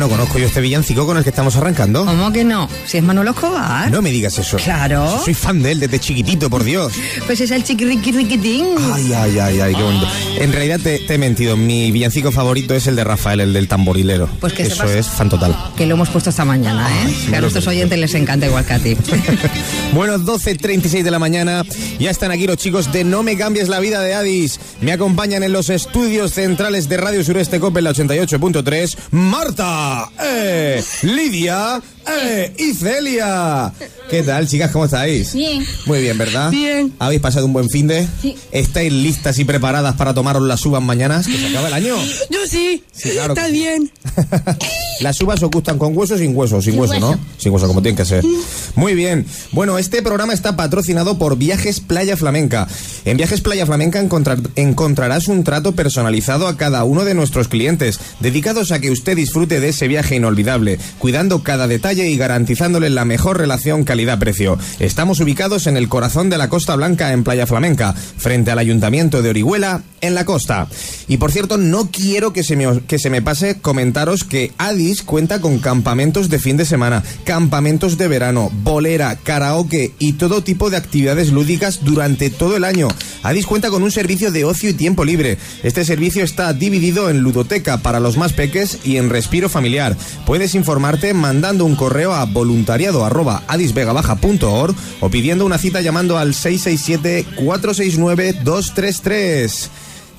no conozco yo este villancico con el que estamos arrancando. ¿Cómo que no? Si es Manolo Escobar. No me digas eso. Claro. Soy fan de él desde chiquitito, por Dios. Pues es el chiquiriqui riquitín. Ay, ay, ay, ay, qué bonito. En realidad te, te he mentido. Mi villancico favorito es el de Rafael, el del tamborilero. Pues que Eso sepas- es fan total. Que lo hemos puesto esta mañana, ¿eh? que a nuestros oyentes les encanta igual que a ti. Bueno, 12.36 de la mañana. Ya están aquí los chicos de No me cambies la vida de Addis. Me acompañan en los estudios centrales de Radio Sureste Cope en la 88.3. Marta, eh, Lidia eh, y Celia. ¿Qué tal, chicas? ¿Cómo estáis? Bien. Muy bien, ¿verdad? Bien. ¿Habéis pasado un buen fin de? Sí. ¿Estáis listas y preparadas para tomaros las uvas mañanas? Que se acaba el año. Yo sí. Sí, claro Está que bien. Las uvas os gustan con hueso o sin hueso, sin Sin hueso, ¿no? Sin hueso, como tienen que ser. Muy bien. Bueno, este programa está patrocinado por Viajes Playa Flamenca. En Viajes Playa Flamenca encontrar- encontrarás un trato personalizado a cada uno de nuestros clientes, dedicados a que usted disfrute de ese viaje inolvidable, cuidando cada detalle y garantizándole la mejor relación calidad-precio. Estamos ubicados en el corazón de la Costa Blanca en Playa Flamenca, frente al Ayuntamiento de Orihuela, en la costa. Y por cierto, no quiero que se me, que se me pase comentaros que Addis cuenta con campamentos de fin de semana, campamentos de verano, bolera, karaoke y todo tipo de actividades lúdicas durante todo el año. Addis cuenta con un servicio de ocio y tiempo libre. Este servicio está dividido en ludoteca para los más peques y en respiro familiar. Puedes informarte mandando un correo a voluntariado arroba addisvegabaja.org o pidiendo una cita llamando al 667 469 233.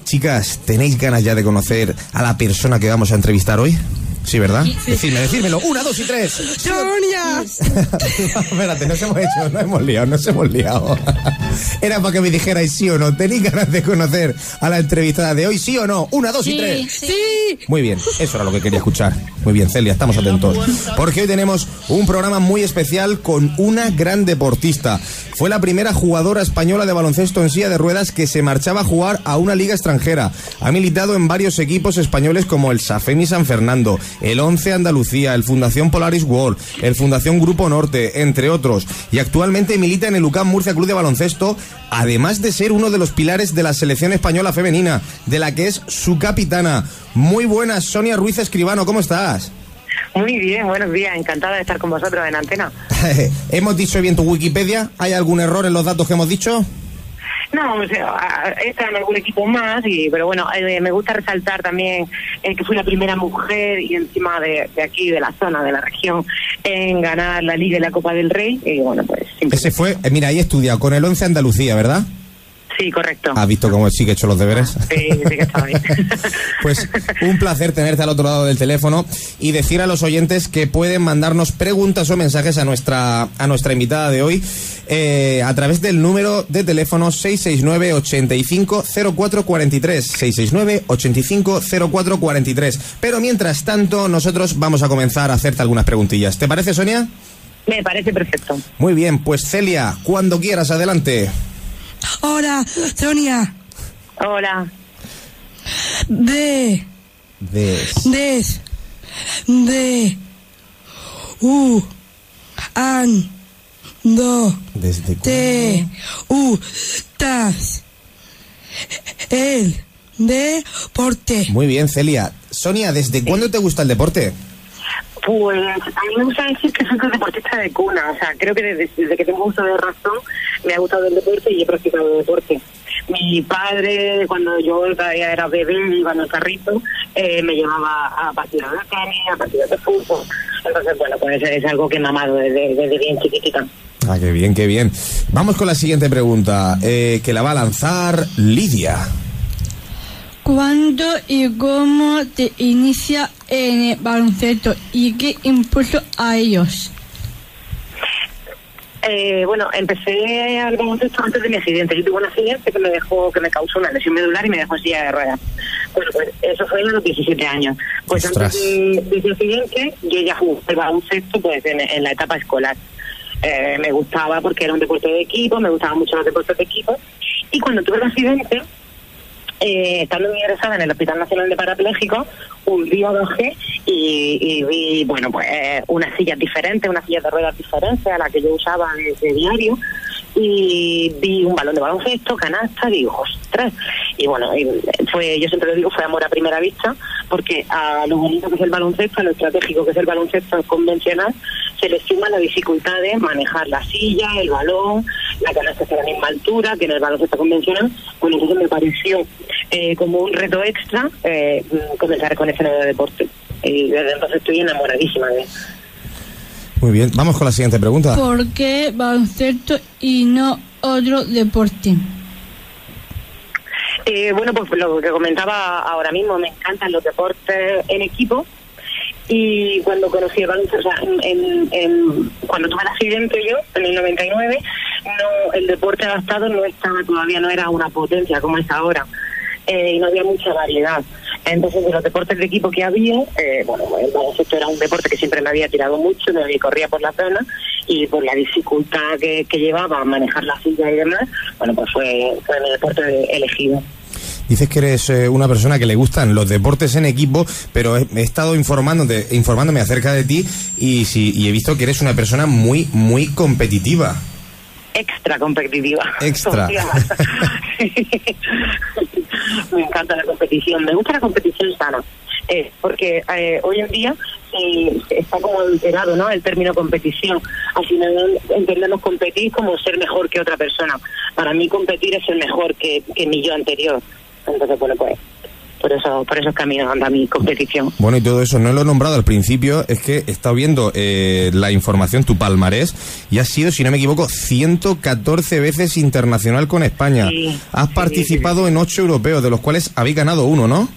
Chicas, ¿tenéis ganas ya de conocer a la persona que vamos a entrevistar hoy? Sí, ¿verdad? Decidme, decídmelo. Una, dos y tres. ¡Sonia! Espérate, nos hemos hecho, nos hemos liado, nos hemos liado. Era para que me dijerais sí o no. ¿Tenéis ganas de conocer a la entrevistada de hoy? ¿Sí o no? Una, dos y Sí, tres. sí. ¡Sí! Muy bien, eso era lo que quería escuchar. Muy bien, Celia, estamos atentos. Porque hoy tenemos un programa muy especial con una gran deportista. Fue la primera jugadora española de baloncesto en silla de ruedas que se marchaba a jugar a una liga extranjera. Ha militado en varios equipos españoles como el Safemi San Fernando, el 11 Andalucía, el Fundación Polaris World, el Fundación Grupo Norte, entre otros. Y actualmente milita en el UCAM Murcia Club de Baloncesto, además de ser uno de los pilares de la selección española femenina, de la que es su capitana. Muy buenas, Sonia Ruiz Escribano, ¿cómo estás? Muy bien, buenos días. Encantada de estar con vosotros en antena. ¿Hemos dicho bien tu Wikipedia? ¿Hay algún error en los datos que hemos dicho? No, o sea, está en algún equipo más, y, pero bueno, eh, me gusta resaltar también eh, que fui la primera mujer y encima de, de aquí, de la zona, de la región, en ganar la Liga y la Copa del Rey. Y bueno, pues Ese fue, eh, mira, ahí he estudiado con el 11 Andalucía, ¿verdad? Sí, correcto. ¿Has visto cómo sí que he hecho los deberes? Sí, sí que estaba bien. Pues un placer tenerte al otro lado del teléfono y decir a los oyentes que pueden mandarnos preguntas o mensajes a nuestra, a nuestra invitada de hoy eh, a través del número de teléfono 669 85 0443 669 85 0443 Pero mientras tanto, nosotros vamos a comenzar a hacerte algunas preguntillas. ¿Te parece, Sonia? Me parece perfecto. Muy bien, pues Celia, cuando quieras, adelante. Hola, Sonia. Hola. De, Des. des, de, u, an, do, ¿Desde te, u, tas, el, deporte. Muy bien, Celia. Sonia, ¿desde cuándo te gusta el deporte? Pues a mí me gusta decir que soy un deportista de cuna, o sea, creo que desde, desde que tengo uso de razón me ha gustado el deporte y he practicado deporte. Mi padre, cuando yo todavía era bebé, iba en el carrito, eh, me llevaba a partidos de tenis, a partidos de fútbol. Entonces, bueno, pues es algo que me ha amado desde, desde bien chiquitita. Ah, qué bien, qué bien. Vamos con la siguiente pregunta, eh, que la va a lanzar Lidia. ¿Cuándo y cómo te inicia en el baloncesto y qué impulso a ellos? Eh, bueno, empecé al baloncesto antes de mi accidente. Yo tuve un accidente que me dejó, que me causó una lesión medular y me dejó en silla de ruedas. Bueno, pues eso fue a los 17 años. Pues Ostras. antes de, ese accidente, yo ya jugué al baloncesto pues en, en la etapa escolar. Eh, me gustaba porque era un deporte de equipo, me gustaban mucho los deportes de equipo. Y cuando tuve el accidente, eh, estando ingresada en el Hospital Nacional de Parapléjicos, un día bajé y, y vi, bueno, pues eh, unas sillas diferentes, unas sillas de ruedas diferentes a las que yo usaba de, diario y vi un balón de baloncesto, canasta, digo, ostras. Y bueno, fue, yo siempre lo digo, fue amor a primera vista, porque a lo bonito que es el baloncesto, a lo estratégico que es el baloncesto convencional, se le suma la dificultad de manejar la silla, el balón, la canasta a la misma altura que en el baloncesto convencional. Bueno, entonces me pareció eh, como un reto extra eh, comenzar con ese nuevo deporte. Y desde entonces estoy enamoradísima de él. Muy bien, vamos con la siguiente pregunta. ¿Por qué baloncesto y no otro deporte? Eh, bueno, pues lo que comentaba ahora mismo, me encantan los deportes en equipo. Y cuando conocí el baloncesto, o sea, en, en- en- cuando tuve el accidente yo, en el 99, no, el deporte adaptado no estaba todavía, no era una potencia como es ahora. Eh, y no había mucha variedad. Entonces, de los deportes de equipo que había, eh, bueno, el baloncesto era un deporte que siempre me había tirado mucho, me corría por la zona y por la dificultad que, que llevaba a manejar la silla y demás, bueno, pues fue, fue mi deporte elegido. Dices que eres eh, una persona que le gustan los deportes en equipo, pero he, he estado informándote, informándome acerca de ti y, sí, y he visto que eres una persona muy, muy competitiva. extra competitiva. Extra. me encanta la competición, me gusta la competición sana, eh, porque eh, hoy en día eh, está como alterado ¿no? el término competición. Al final entendemos competir como ser mejor que otra persona. Para mí competir es ser mejor que, que mi yo anterior. Entonces, bueno, pues por eso, por esos caminos anda mi competición. Bueno, y todo eso no lo he nombrado al principio, es que he estado viendo eh, la información, tu palmarés, y has sido, si no me equivoco, 114 veces internacional con España. Sí, has sí, participado en ocho europeos, de los cuales habéis ganado uno, ¿no?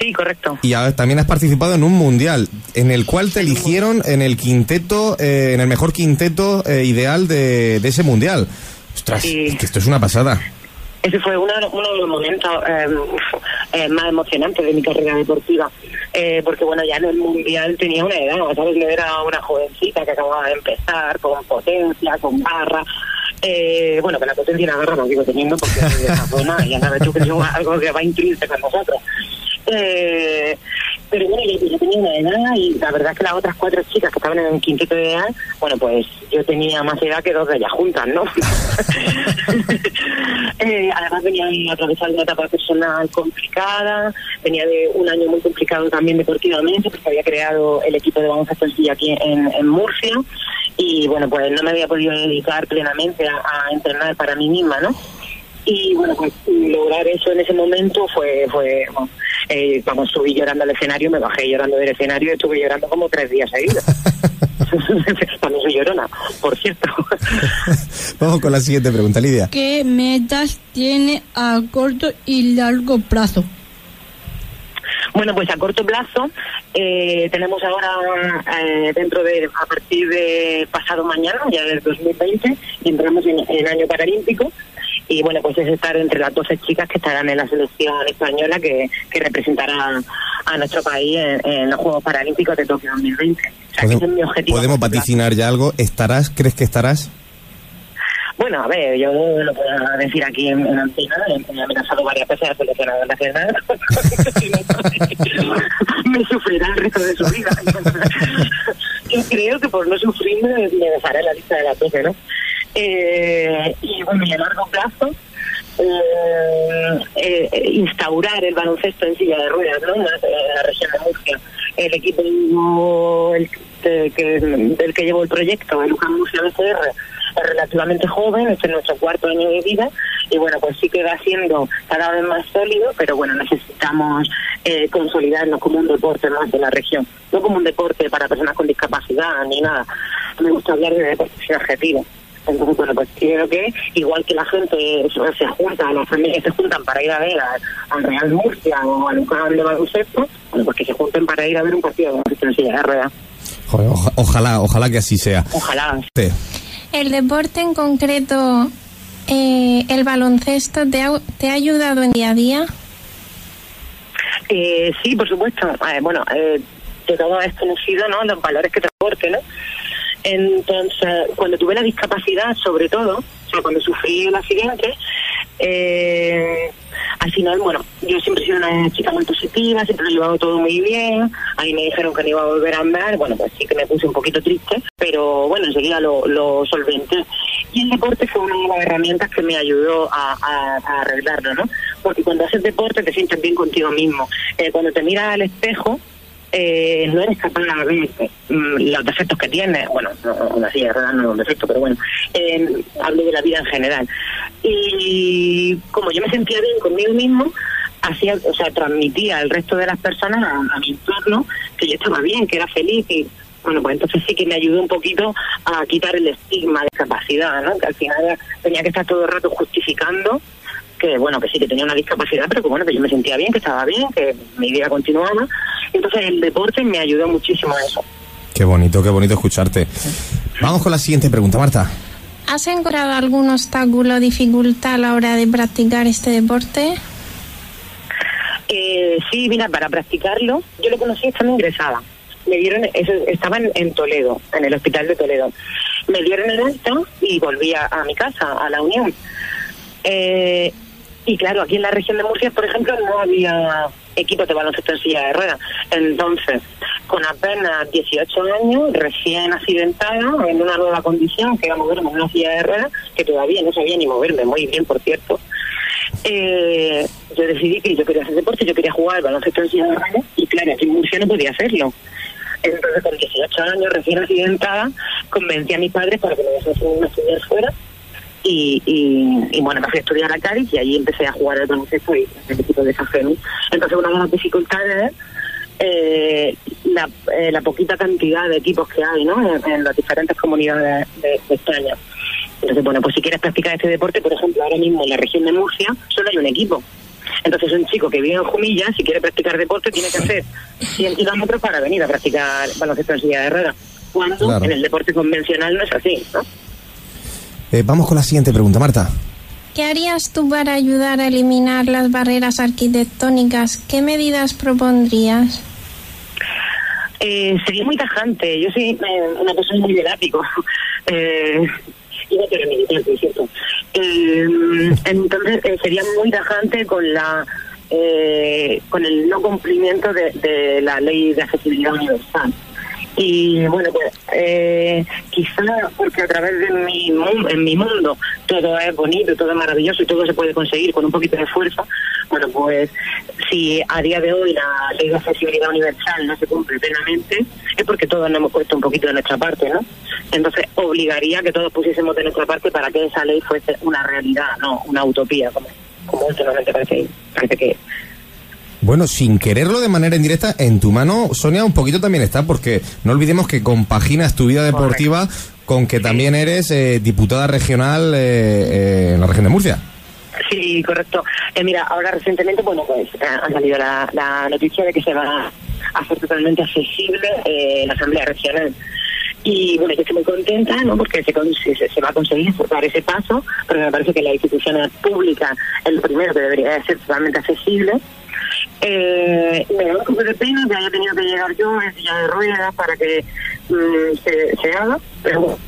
Sí, correcto. Y a- también has participado en un mundial, en el cual te eligieron en el quinteto, eh, en el mejor quinteto eh, ideal de, de ese mundial. Ostras, es que esto es una pasada. Ese fue uno, de los- momentos eh, eh, más emocionantes de mi carrera deportiva, eh, porque bueno, ya en el Mundial tenía una edad, ¿sabes? No era una jovencita que acababa de empezar con potencia, con garra. Eh, bueno, que la potencia y la garra la sigo teniendo porque y ya sabes tú que es algo que va intrínseco en nosotros. Eh, pero bueno, yo, yo tenía una edad y la verdad es que las otras cuatro chicas que estaban en el quinteto de edad, bueno, pues yo tenía más edad que dos de ellas juntas, ¿no? Eh, además venía a atravesar una etapa personal complicada, venía de un año muy complicado también deportivamente, porque había creado el equipo de baloncesto aquí en, en Murcia y bueno, pues no me había podido dedicar plenamente a, a entrenar para mí misma, ¿no? y bueno pues lograr eso en ese momento fue fue bueno, eh, vamos subí llorando al escenario me bajé llorando del escenario y estuve llorando como tres días seguidos también soy llorona por cierto Vamos con la siguiente pregunta, Lidia. ¿Qué metas tiene a corto y largo plazo? Bueno, pues a corto plazo eh, tenemos ahora eh, dentro de a partir de pasado mañana, ya del 2020, y entramos en el año paralímpico. Y bueno, pues es estar entre las 12 chicas que estarán en la selección española que, que representará a nuestro país en, en los Juegos Paralímpicos de Tokio 2020. Es mi objetivo. a ¿Podemos vaticinar ya algo? ¿Estarás? ¿Crees que estarás? Bueno, a ver, yo lo puedo decir aquí en, en antena, he amenazado varias veces al seleccionador nacional. me sufrirá el resto de su vida. yo creo que por no sufrirme me dejaré en la lista de las 12, ¿no? Eh, y bueno, y a largo plazo, eh, eh, instaurar el baloncesto en silla de ruedas, ¿no? En la, en la región de Murcia. El equipo del que llevo el proyecto, el UCAM Murcia BCR, es relativamente joven, este es nuestro cuarto año de vida y bueno, pues sí que va siendo cada vez más sólido, pero bueno, necesitamos eh, consolidarnos como un deporte más de la región, no como un deporte para personas con discapacidad ni nada. Me gusta hablar de deporte sin objetivo. Entonces, bueno, pues creo que igual que la gente se, junta, las familias se juntan para ir a ver al Real Murcia o al UCAM de baloncesto, bueno, pues que se junten para ir a ver un partido de baloncesto en silla de ruedas. Joder, oja- ojalá, ojalá que así sea. Ojalá. El deporte en concreto, eh, el baloncesto, ¿te ha, ¿te ha ayudado en día a día? Eh, sí, por supuesto. Eh, bueno, eh, de todo es conocido, ¿no? Los valores que transporte, ¿no? Entonces, cuando tuve la discapacidad, sobre todo, o sea, cuando sufrí el accidente, eh, al final, bueno, yo siempre he sido una chica muy positiva, siempre lo he llevado todo muy bien, ahí me dijeron que no iba a volver a andar, bueno, pues sí que me puse un poquito triste, pero bueno, enseguida lo, lo solventé. Y el deporte fue una de las herramientas que me ayudó a, arreglarlo, ¿no? Porque cuando haces deporte te sientes bien contigo mismo. Eh, cuando te miras al espejo, eh, no eres capaz de ver mm, los defectos que tienes. Bueno, una silla de no es un defecto, pero bueno, eh, hablo de la vida en general. Y como yo me sentía bien conmigo mismo, hacía, o sea, transmitía al resto de las personas, a, mi entorno, que yo estaba bien, que era feliz y bueno, pues entonces sí que me ayudó un poquito a quitar el estigma de capacidad, ¿no? Que al final tenía que estar todo el rato justificando que bueno, que sí que tenía una discapacidad, pero que bueno, que yo me sentía bien, que estaba bien, que mi vida continuaba. Entonces el deporte me ayudó muchísimo a eso. Qué bonito, qué bonito escucharte. Vamos con la siguiente pregunta, Marta. ¿Has encontrado algún obstáculo o dificultad a la hora de practicar este deporte? Eh, sí, mira, para practicarlo, yo lo conocí estando ingresada. Me dieron, eso, estaba en, Toledo, en el hospital de Toledo. Me dieron el alta y volví a, a mi casa, a la Unión. Eh, y claro, aquí en la región de Murcia, por ejemplo, no había equipos de baloncesto en silla de ruedas. Entonces, con apenas 18 años, recién accidentada, en una nueva condición, que era moverme en una silla de ruedas, que todavía no sabía ni moverme, muy bien, por cierto, eh, yo decidí que yo quería hacer deporte, yo quería jugar baloncesto en silla de ruedas, y claro, aquí en Murcia no podía hacerlo. Entonces, con 18 años, recién accidentada, convencí a mis padres para que me dejasen estudiar fuera y, y, bueno, me fui a estudiar a Cádiz y allí empecé a jugar al baloncesto y en el equipo de Safemi. Entonces, una de las dificultades es eh, la, eh, la poquita cantidad de equipos que hay ¿no? en, las diferentes comunidades de, España. Entonces, bueno, pues si quieres practicar este deporte, por ejemplo, ahora mismo en la región de Murcia solo hay un equipo. Entonces, un chico que vive en Jumilla, si quiere practicar deporte, tiene que hacer 100 kilómetros para venir a practicar baloncesto en silla de ruedas. Cuando en el deporte convencional no es así, ¿no? Eh, vamos con la siguiente pregunta, Marta. ¿Qué harías tú para ayudar a eliminar las barreras arquitectónicas? ¿Qué medidas propondrías? Eh, sería muy tajante. Yo soy eh, una persona muy lápico. Eh, iba a militar, por cierto. entonces sería muy tajante con la con el no cumplimiento de, de la ley de accesibilidad universal. Y bueno, pues eh, quizá porque a través de mi, en mi mundo todo es bonito, todo es maravilloso y todo se puede conseguir con un poquito de esfuerzo, bueno, pues si a día de hoy la ley de accesibilidad universal no se cumple plenamente, es porque todos nos hemos puesto un poquito de nuestra parte, ¿no? Entonces obligaría que todos pusiésemos de nuestra parte para que esa ley fuese una realidad, no una utopía, como, como últimamente parece, parece que bueno, sin quererlo de manera indirecta, en tu mano, Sonia, un poquito también está, porque no olvidemos que compaginas tu vida deportiva con que también eres eh, diputada regional eh, eh, en la región de Murcia. Sí, correcto. mira, ahora recientemente, bueno, pues ha salido la, noticia de que se va a hacer totalmente accesible la Asamblea Regional. Y bueno, yo estoy muy contenta, ¿no? Porque se, se, va a conseguir dar ese paso, pero me parece que la institución pública es lo primero que debería ser totalmente accesible eh, me da un poco de pena que haya tenido que llegar yo en silla de ruedas para que mm, se, haga, pero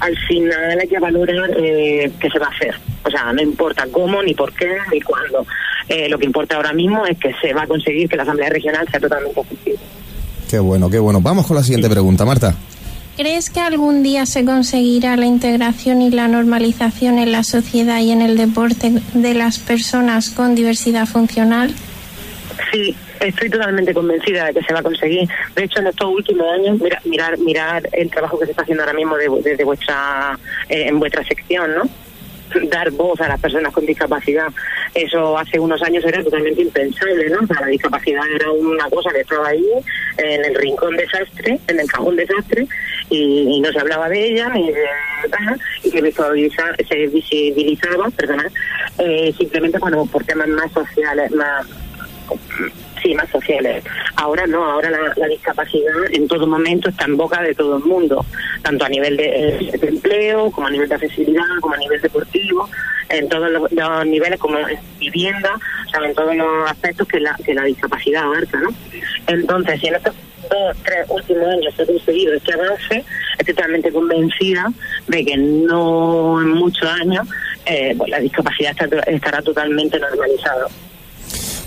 al final hay que valorar eh, qué se va a hacer. O sea, no importa cómo, ni por qué, ni cuándo. Eh, lo que importa ahora mismo es que se va a conseguir que la Asamblea Regional sea totalmente efectiva. Qué bueno, qué bueno. Vamos con la siguiente pregunta, Marta. ¿Crees que algún día se conseguirá la integración y la normalización en la sociedad y en el deporte de las personas con diversidad funcional? Sí, estoy totalmente convencida de que se va a conseguir. De hecho, en estos últimos años, mira, mirar, mirar el trabajo que se está haciendo ahora mismo desde vuestra, eh, en vuestra sección, ¿no? dar voz a las personas con discapacidad. Eso hace unos años era totalmente impensable, ¿no? O la discapacidad era una cosa que estaba ahí en el rincón desastre, en el cajón desastre, y, no se hablaba de ella ni de y que se visibilizaba, perdona, eh, simplemente bueno, por temas más sociales, más sí, más sociales. Ahora no, ahora la, discapacidad en todo momento está en boca de todo el mundo, tanto a nivel de, empleo, como a nivel de accesibilidad, como a nivel deportivo, en todos los, niveles, como en vivienda, en todos los aspectos que la, que la discapacidad abarca, ¿no? Entonces, si en estos dos, tres últimos años se ha conseguido este avance, estoy totalmente convencida de que no en muchos años eh, pues la discapacidad estará totalmente normalizada.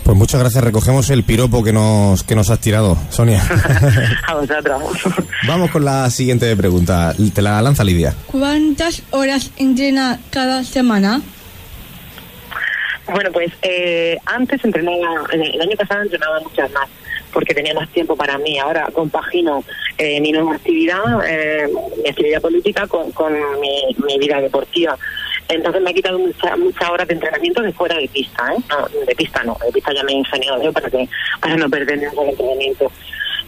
Pues muchas gracias, recogemos el piropo que nos, que nos has tirado, Sonia. a vosotros. Vamos con la siguiente pregunta, te la lanza Lidia. ¿Cuántas horas entrena cada semana? Bueno, pues eh, antes entrenaba, el año pasado entrenaba muchas más, porque tenía más tiempo para mí. Ahora compagino eh, mi nueva actividad, eh, mi actividad política con, con mi, mi, vida deportiva. Entonces me ha quitado muchas horas de entrenamiento de fuera de pista, ¿eh? No, de pista no, de pista ya me he ingeniado para, que, para no perder ningún entrenamiento.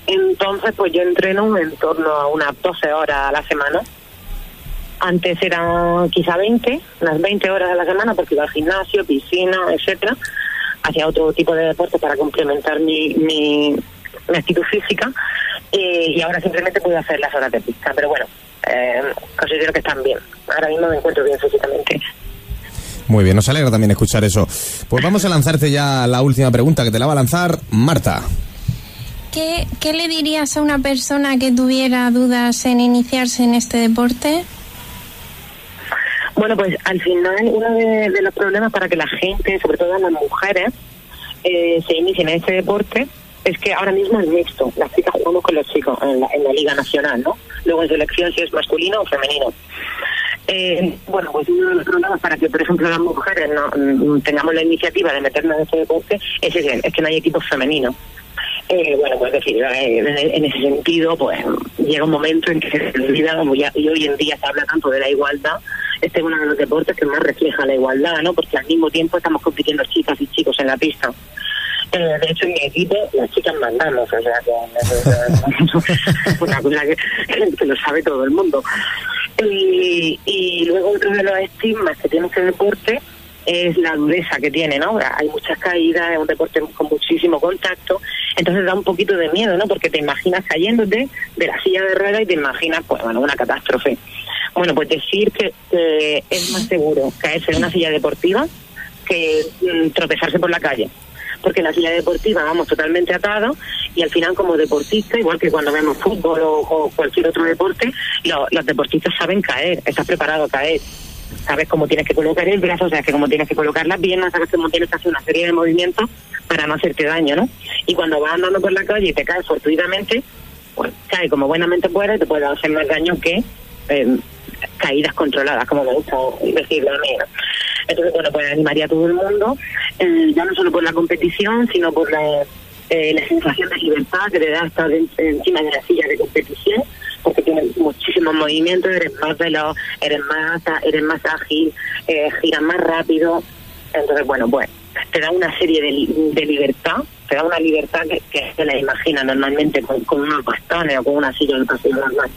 Entonces, pues yo entreno en torno a unas 12 horas a la semana antes eran quizá 20, unas 20 horas a la semana porque iba al gimnasio, piscina, etcétera. Hacía otro tipo de deporte para complementar mi, mi, mi actitud física eh, y ahora simplemente puedo hacer las horas de pista. Pero bueno, eh, considero que están bien. Ahora mismo me encuentro bien físicamente. Muy bien, nos alegra también escuchar eso. Pues vamos a lanzarte ya la última pregunta que te la va a lanzar Marta. ¿Qué, ¿Qué le dirías a una persona que tuviera dudas en iniciarse en este deporte? Bueno, pues al final uno de, de, los problemas para que la gente, sobre todo las mujeres, eh, se inicien en este deporte es que ahora mismo es mixto. Las chicas jugamos con los chicos en la, en la Liga Nacional, ¿no? Luego en selección si es masculino o femenino. Eh, bueno, pues uno de los problemas para que, por ejemplo, las mujeres no tengamos la iniciativa de meternos en este deporte es que no hay equipos femeninos. Eh, bueno, pues decir, en, en, ese sentido, pues llega un momento en que se olvida, y hoy en día se habla tanto de la igualdad, este es uno de los deportes que más refleja la igualdad, ¿no? Porque al mismo tiempo estamos compitiendo chicas y chicos en la pista. Eh, de hecho, en mi equipo las chicas mandamos, o sea, que es una cosa que, lo sabe todo el mundo. Y, y luego otro de los estigmas que tiene este deporte es la dureza que tiene, ¿no? Hay muchas caídas, es un deporte con muchísimo contacto, entonces da un poquito de miedo, ¿no? Porque te imaginas cayéndote de la silla de ruedas y te imaginas, pues, bueno, una catástrofe. Bueno, pues decir que es más seguro caerse de una silla deportiva que mm, tropezarse por la calle. Porque en la silla deportiva vamos totalmente atados y al final como deportista, igual que cuando vemos fútbol o, cualquier otro deporte, lo, los deportistas saben caer, estás preparado a caer sabes cómo tienes que colocar el brazo, sabes que cómo tienes que colocar las piernas, sabes cómo tienes que hacer una serie de movimientos para no hacerte daño, ¿no? Y cuando vas andando por la calle y te caes fortuitamente, pues cae como buenamente puedes, te puede hacer más daño que eh, caídas controladas, como me gusta decirlo a mí. ¿no? Entonces, bueno, pues animaría a todo el mundo, eh, ya no solo por la competición, sino por la, eh, la sensación de libertad que te da estar en, encima de la silla de competición porque tienes muchísimos movimientos, eres más veloz, eres más, eres más ágil, eh, giras más rápido. Entonces, bueno, pues te da una serie de, de libertad, te da una libertad que, que se la imagina normalmente con, con, unos bastones o con una silla de paseo normal.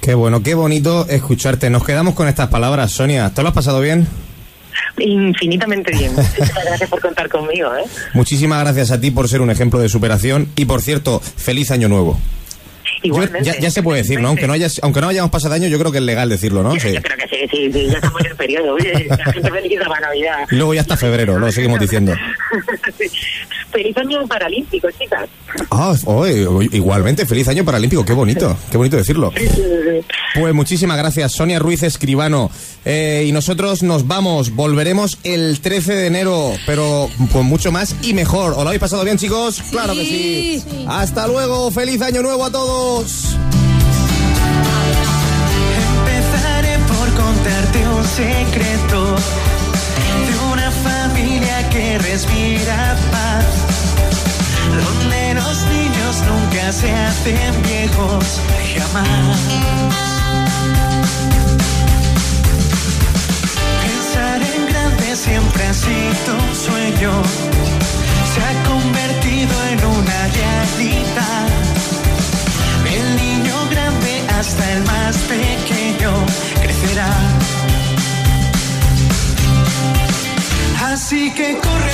Qué bueno, qué bonito escucharte. Nos quedamos con estas palabras, Sonia. ¿Te lo has pasado bien? Infinitamente bien. Muchísimas gracias por contar conmigo. ¿eh? Muchísimas gracias a ti por ser un ejemplo de superación y, por cierto, feliz año nuevo. Yo, ya, ya, se puede decir, ¿no? Aunque no, hayas, aunque no hayamos pasado año, yo creo que es legal decirlo, ¿no? Yo, sí. yo creo que sí, sí, sí, ya estamos en el periodo. Oye, la gente feliz para Navidad. Luego ya está febrero, lo seguimos diciendo. feliz año paralímpico, chicas. Ah, oh, igualmente, feliz año paralímpico, qué bonito, qué bonito decirlo. Pues muchísimas gracias, Sonia Ruiz Escribano. Eh, y nosotros nos vamos, volveremos el 13 de enero, pero con mucho más y mejor. ¿Os lo habéis pasado bien, chicos? Sí, claro que sí. sí. Hasta luego, feliz año nuevo a todos. Empezaré por contarte un secreto de una familia que respira paz, donde los niños nunca se hacen viejos, jamás. Que corre,